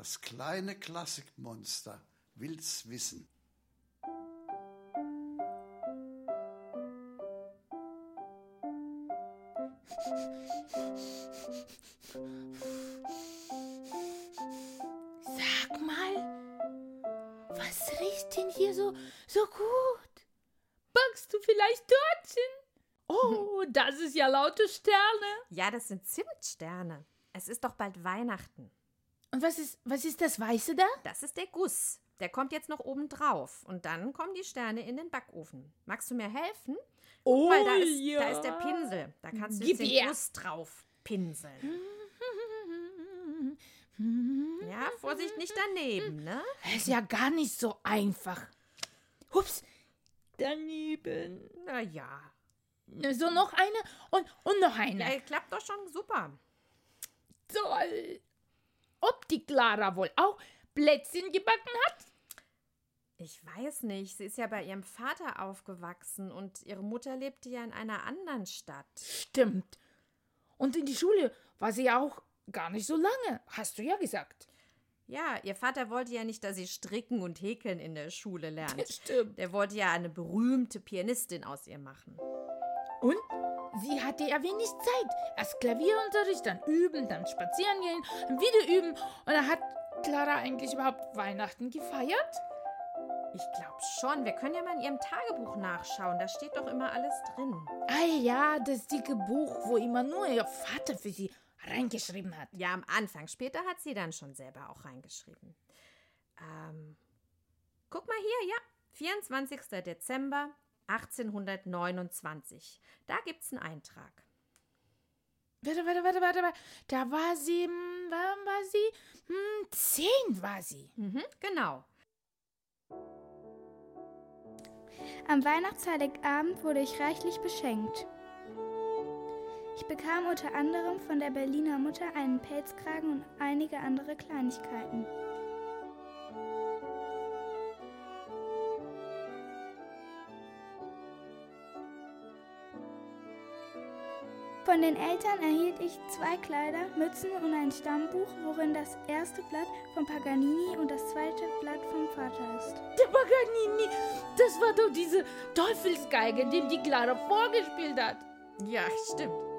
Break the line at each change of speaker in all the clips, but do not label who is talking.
Das kleine Klassikmonster will's wissen.
Sag mal, was riecht denn hier so, so gut?
Backst du vielleicht Törtchen? Oh, das ist ja laute Sterne.
Ja, das sind Zimtsterne. Es ist doch bald Weihnachten.
Und was ist, was ist das Weiße da?
Das ist der Guss. Der kommt jetzt noch oben drauf. Und dann kommen die Sterne in den Backofen. Magst du mir helfen?
Oh,
Guck mal, da ist,
ja.
da ist der Pinsel. Da kannst du
Gib
jetzt den
her.
Guss drauf pinseln. Ja, Vorsicht, nicht daneben, ne?
Ist ja gar nicht so einfach. Hups,
Daneben.
Na ja.
so noch eine und, und noch
Ja,
eine.
klappt doch schon super.
Toll. Ob die Clara wohl auch Plätzchen gebacken hat?
Ich weiß nicht. Sie ist ja bei ihrem Vater aufgewachsen und ihre Mutter lebte ja in einer anderen Stadt.
Stimmt. Und in die Schule war sie ja auch gar nicht so lange, hast du ja gesagt.
Ja, ihr Vater wollte ja nicht, dass sie stricken und häkeln in der Schule lernt.
Stimmt.
Der wollte ja eine berühmte Pianistin aus ihr machen.
Und sie hatte ja wenig Zeit. Erst Klavierunterricht, dann üben, dann spazieren gehen, dann wieder üben. Und dann hat Clara eigentlich überhaupt Weihnachten gefeiert?
Ich glaube schon. Wir können ja mal in ihrem Tagebuch nachschauen. Da steht doch immer alles drin.
Ah ja, das dicke Buch, wo immer nur ihr Vater für sie reingeschrieben hat.
Ja, am Anfang. Später hat sie dann schon selber auch reingeschrieben. Ähm, guck mal hier, ja. 24. Dezember 1829. Da gibt's einen Eintrag.
Warte, warte, warte, warte, warte. Da war sie, hm, wann war sie? Hm, zehn war sie.
Mhm, genau.
Am Weihnachtsheiligabend wurde ich reichlich beschenkt. Ich bekam unter anderem von der Berliner Mutter einen Pelzkragen und einige andere Kleinigkeiten. Von den Eltern erhielt ich zwei Kleider, Mützen und ein Stammbuch, worin das erste Blatt von Paganini und das zweite Blatt vom Vater ist.
Der Paganini, das war doch diese Teufelsgeige, dem die Clara vorgespielt hat.
Ja, stimmt.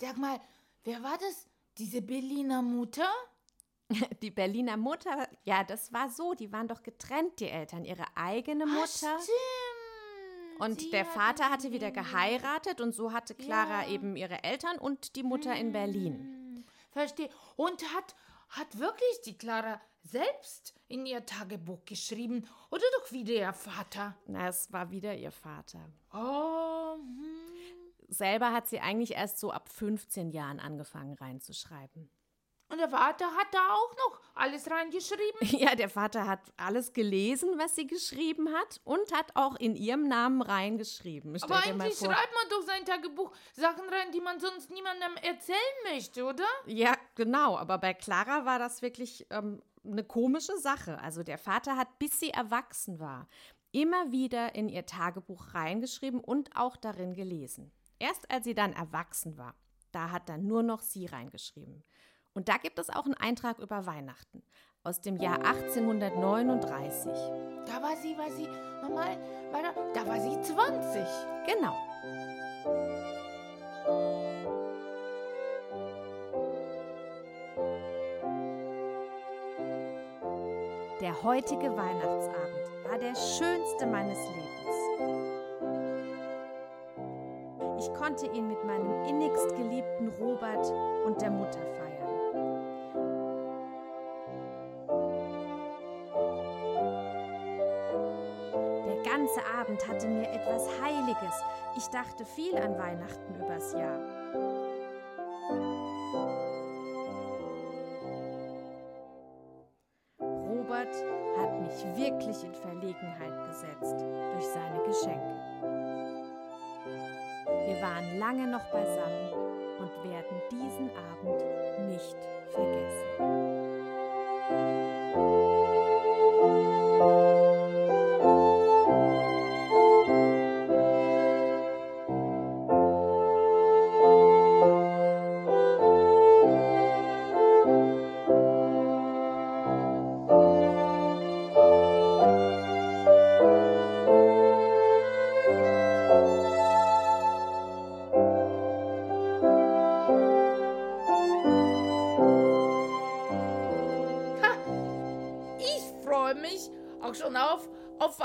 Sag mal, wer war das? Diese Berliner Mutter?
Die Berliner Mutter, ja, das war so. Die waren doch getrennt, die Eltern. Ihre eigene Mutter.
Stimmt.
Und
Sie
der Vater hatte wieder geheiratet und so hatte Clara
Ja.
eben ihre Eltern und die Mutter in Berlin.
Hm, Verstehe. Und hat, hat wirklich die Clara selbst in ihr Tagebuch geschrieben oder doch wieder ihr Vater?
Na, es war wieder ihr Vater.
Oh, hm.
Selber hat sie eigentlich erst so ab 15 Jahren angefangen reinzuschreiben.
Und der Vater hat da auch noch alles reingeschrieben?
Ja, der Vater hat alles gelesen, was sie geschrieben hat und hat auch in ihrem Namen reingeschrieben. Stell
Aber eigentlich schreibt man doch sein Tagebuch Sachen rein, die man sonst niemandem erzählen möchte, oder?
Ja, genau. Aber bei Clara war das wirklich ähm, eine komische Sache. Also der Vater hat, bis sie erwachsen war, immer wieder in ihr Tagebuch reingeschrieben und auch darin gelesen. Erst als sie dann erwachsen war, da hat dann nur noch sie reingeschrieben. Und da gibt es auch einen Eintrag über Weihnachten aus dem Jahr 1839.
Da war sie, war sie, nochmal, war da, da war sie 20.
Genau. Der heutige Weihnachtsabend war der schönste meines Lebens. konnte ihn mit meinem innigst geliebten Robert und der Mutter feiern. Der ganze Abend hatte mir etwas Heiliges. Ich dachte viel an Weihnachten übers Jahr. Robert hat mich wirklich in Verlegenheit gesetzt durch seine Geschenke. Wir waren lange noch beisammen und werden diesen Abend nicht vergessen.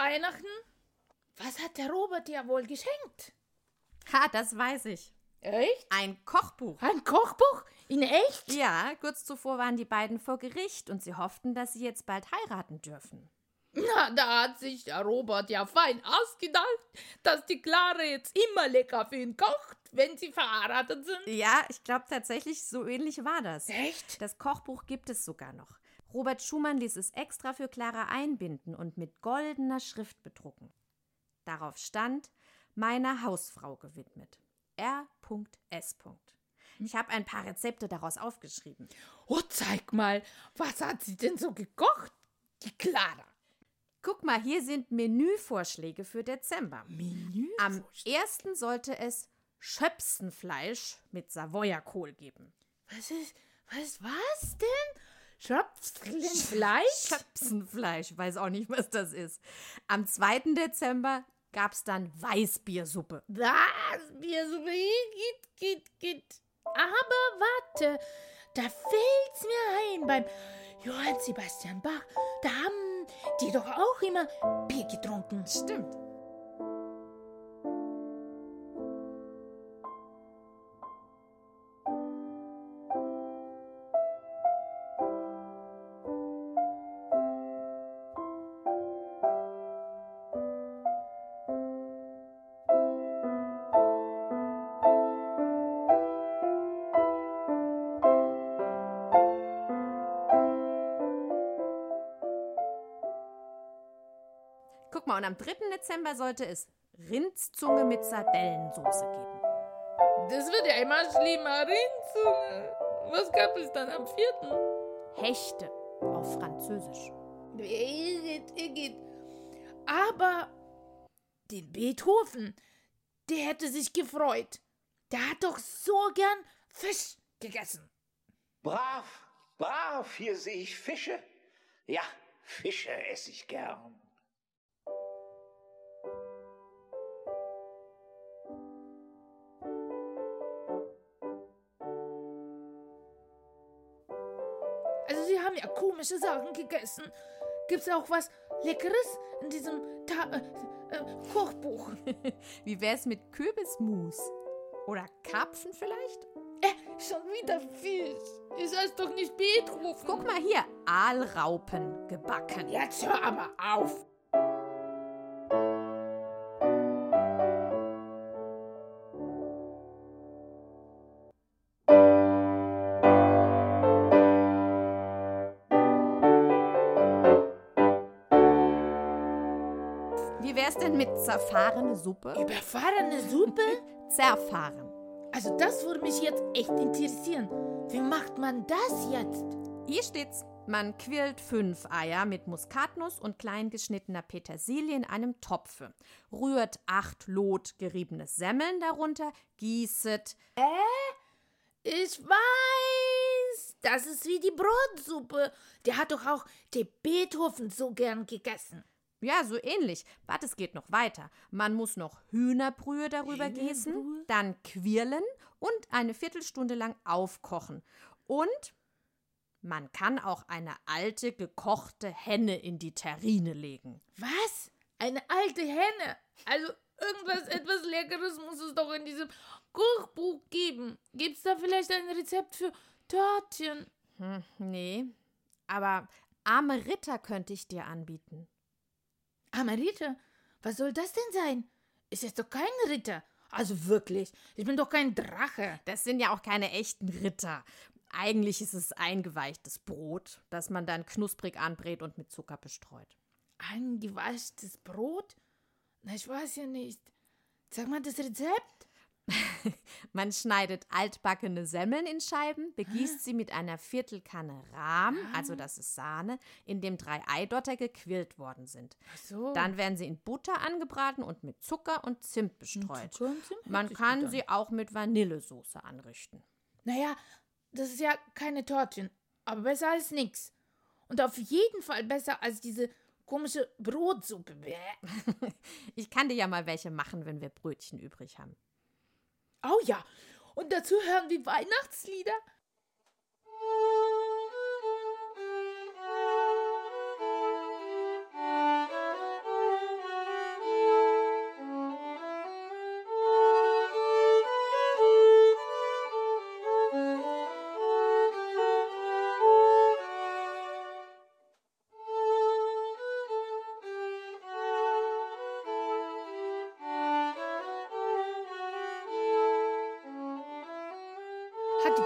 Weihnachten. Was hat der Robert dir wohl geschenkt?
Ha, das weiß ich.
Echt?
Ein Kochbuch.
Ein Kochbuch? In echt?
Ja, kurz zuvor waren die beiden vor Gericht und sie hofften, dass sie jetzt bald heiraten dürfen.
Na, da hat sich der Robert ja fein ausgedacht, dass die Clara jetzt immer lecker für ihn kocht, wenn sie verheiratet sind.
Ja, ich glaube tatsächlich, so ähnlich war das.
Echt?
Das Kochbuch gibt es sogar noch. Robert Schumann ließ es extra für Clara einbinden und mit goldener Schrift bedrucken. Darauf stand meiner Hausfrau gewidmet. R.S. Ich habe ein paar Rezepte daraus aufgeschrieben.
Oh, zeig mal, was hat sie denn so gekocht, die Clara?
Guck mal, hier sind Menüvorschläge für Dezember.
Menü?
Am ersten sollte es Schöpsenfleisch mit Savoyerkohl geben.
Was ist, was, was denn? Schöpfchenfleisch?
Schöpsenfleisch, weiß auch nicht, was das ist. Am 2. Dezember gab es dann Weißbiersuppe.
Was? Biersuppe? Geht, geht, geht. Aber warte, da fällt's mir ein beim Johann Sebastian Bach. Da haben die doch auch immer Bier getrunken.
Stimmt. Und am 3. Dezember sollte es Rindszunge mit Sardellensoße geben.
Das wird ja immer schlimmer. Rindzunge. Was gab es dann am vierten?
Hechte auf Französisch.
Igitt, Igitt. Aber den Beethoven, der hätte sich gefreut. Der hat doch so gern Fisch gegessen.
Brav, brav, hier sehe ich Fische. Ja, Fische esse ich gern.
Komische Sachen gegessen. Gibt's auch was Leckeres in diesem Ta äh, äh, Kochbuch?
Wie wär's mit Kürbismus? Oder Karpfen vielleicht?
Äh, schon wieder Fisch. Ich heißt doch nicht Beethoven.
Guck mal hier, Aalraupen gebacken.
Jetzt hör aber auf.
Wär's denn mit zerfahrene Suppe?
Überfahrene Suppe?
Zerfahren.
Also das würde mich jetzt echt interessieren. Wie macht man das jetzt?
Hier steht's. Man quirlt fünf Eier mit Muskatnuss und klein geschnittener Petersilie in einem Topfe. Rührt acht Lot geriebenes Semmeln darunter, gießet.
Ich weiß. Das ist wie die Brotsuppe. Der hat doch auch der Beethoven so gern gegessen.
Ja, so ähnlich. Warte, es geht noch weiter. Man muss noch Hühnerbrühe darüber gießen, dann quirlen und eine Viertelstunde lang aufkochen. Und man kann auch eine alte gekochte Henne in die Terrine legen.
Was? Eine alte Henne? Also irgendwas, etwas Leckeres muss es doch in diesem Kochbuch geben. Gibt's da vielleicht ein Rezept für Törtchen?
Hm, nee, aber arme Ritter könnte ich dir anbieten.
Amarita, was soll das denn sein? Ist jetzt doch kein Ritter. Also wirklich, ich bin doch kein Drache.
Das sind ja auch keine echten Ritter. Eigentlich ist es eingeweichtes Brot, das man dann knusprig anbrät und mit Zucker bestreut.
Eingewaschtes Brot? Na, ich weiß ja nicht. Sag mal das Rezept.
Man schneidet altbackene Semmeln in Scheiben, begießt sie mit einer Viertelkanne Rahm, also das ist Sahne, in dem drei Eidotter gequillt worden sind.
Ach so.
Dann werden sie in Butter angebraten und mit Zucker und Zimt bestreut.
Zucker und Zimt
Man kann sie auch mit Vanillesoße anrichten.
Naja, das ist ja keine Tortchen, aber besser als nix. Und auf jeden Fall besser als diese komische Brotsuppe.
Ich kann dir ja mal welche machen, wenn wir Brötchen übrig haben.
Oh ja, und dazu hören wir Weihnachtslieder.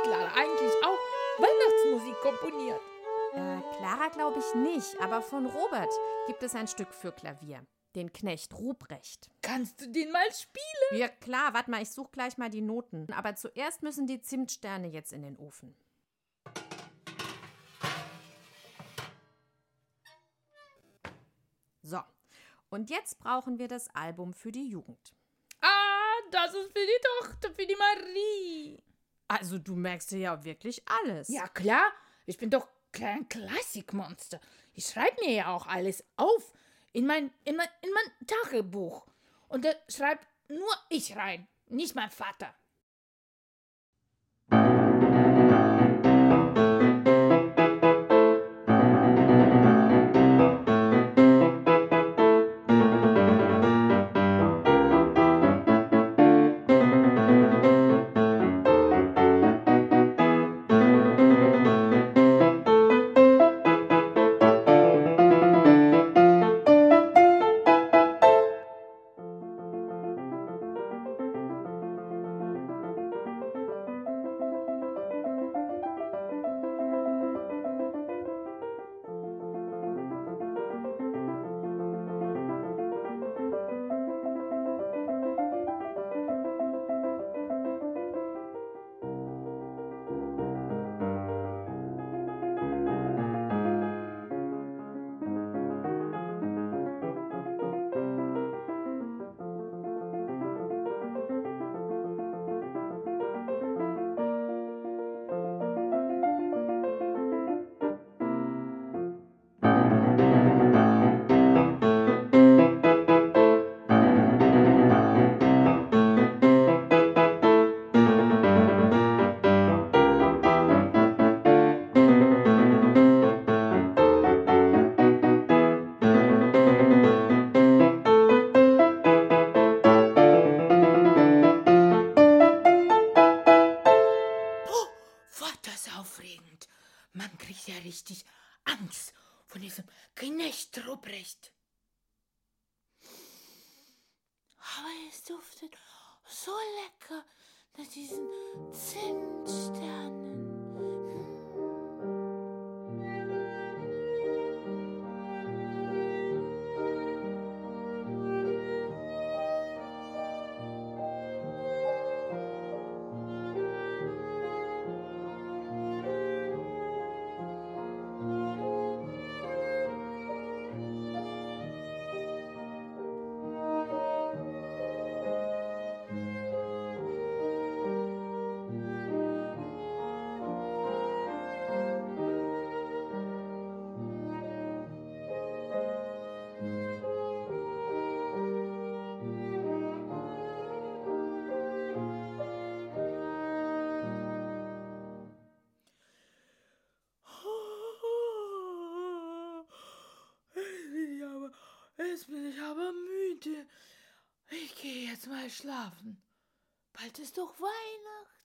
Clara eigentlich auch Weihnachtsmusik komponiert?
Äh, Clara glaube ich nicht, aber von Robert gibt es ein Stück für Klavier. Den Knecht Ruprecht.
Kannst du den mal spielen?
Ja klar, warte mal, ich suche gleich mal die Noten. Aber zuerst müssen die Zimtsterne jetzt in den Ofen. So, und jetzt brauchen wir das Album für die Jugend.
Ah, das ist für die Tochter, für die Marie.
Also du merkst dir ja wirklich alles.
Ja klar, ich bin doch kein Klassikmonster. Ich schreibe mir ja auch alles auf in mein, in mein, in mein Tagebuch. Und da schreibt nur ich rein, nicht mein Vater. Aufregend. Man kriegt ja richtig Angst von diesem Knecht Ruprecht. Aber es duftet so lecker nach diesen Zimtsternen. Jetzt bin ich aber müde. Ich gehe jetzt mal schlafen. Bald ist doch Weihnachten.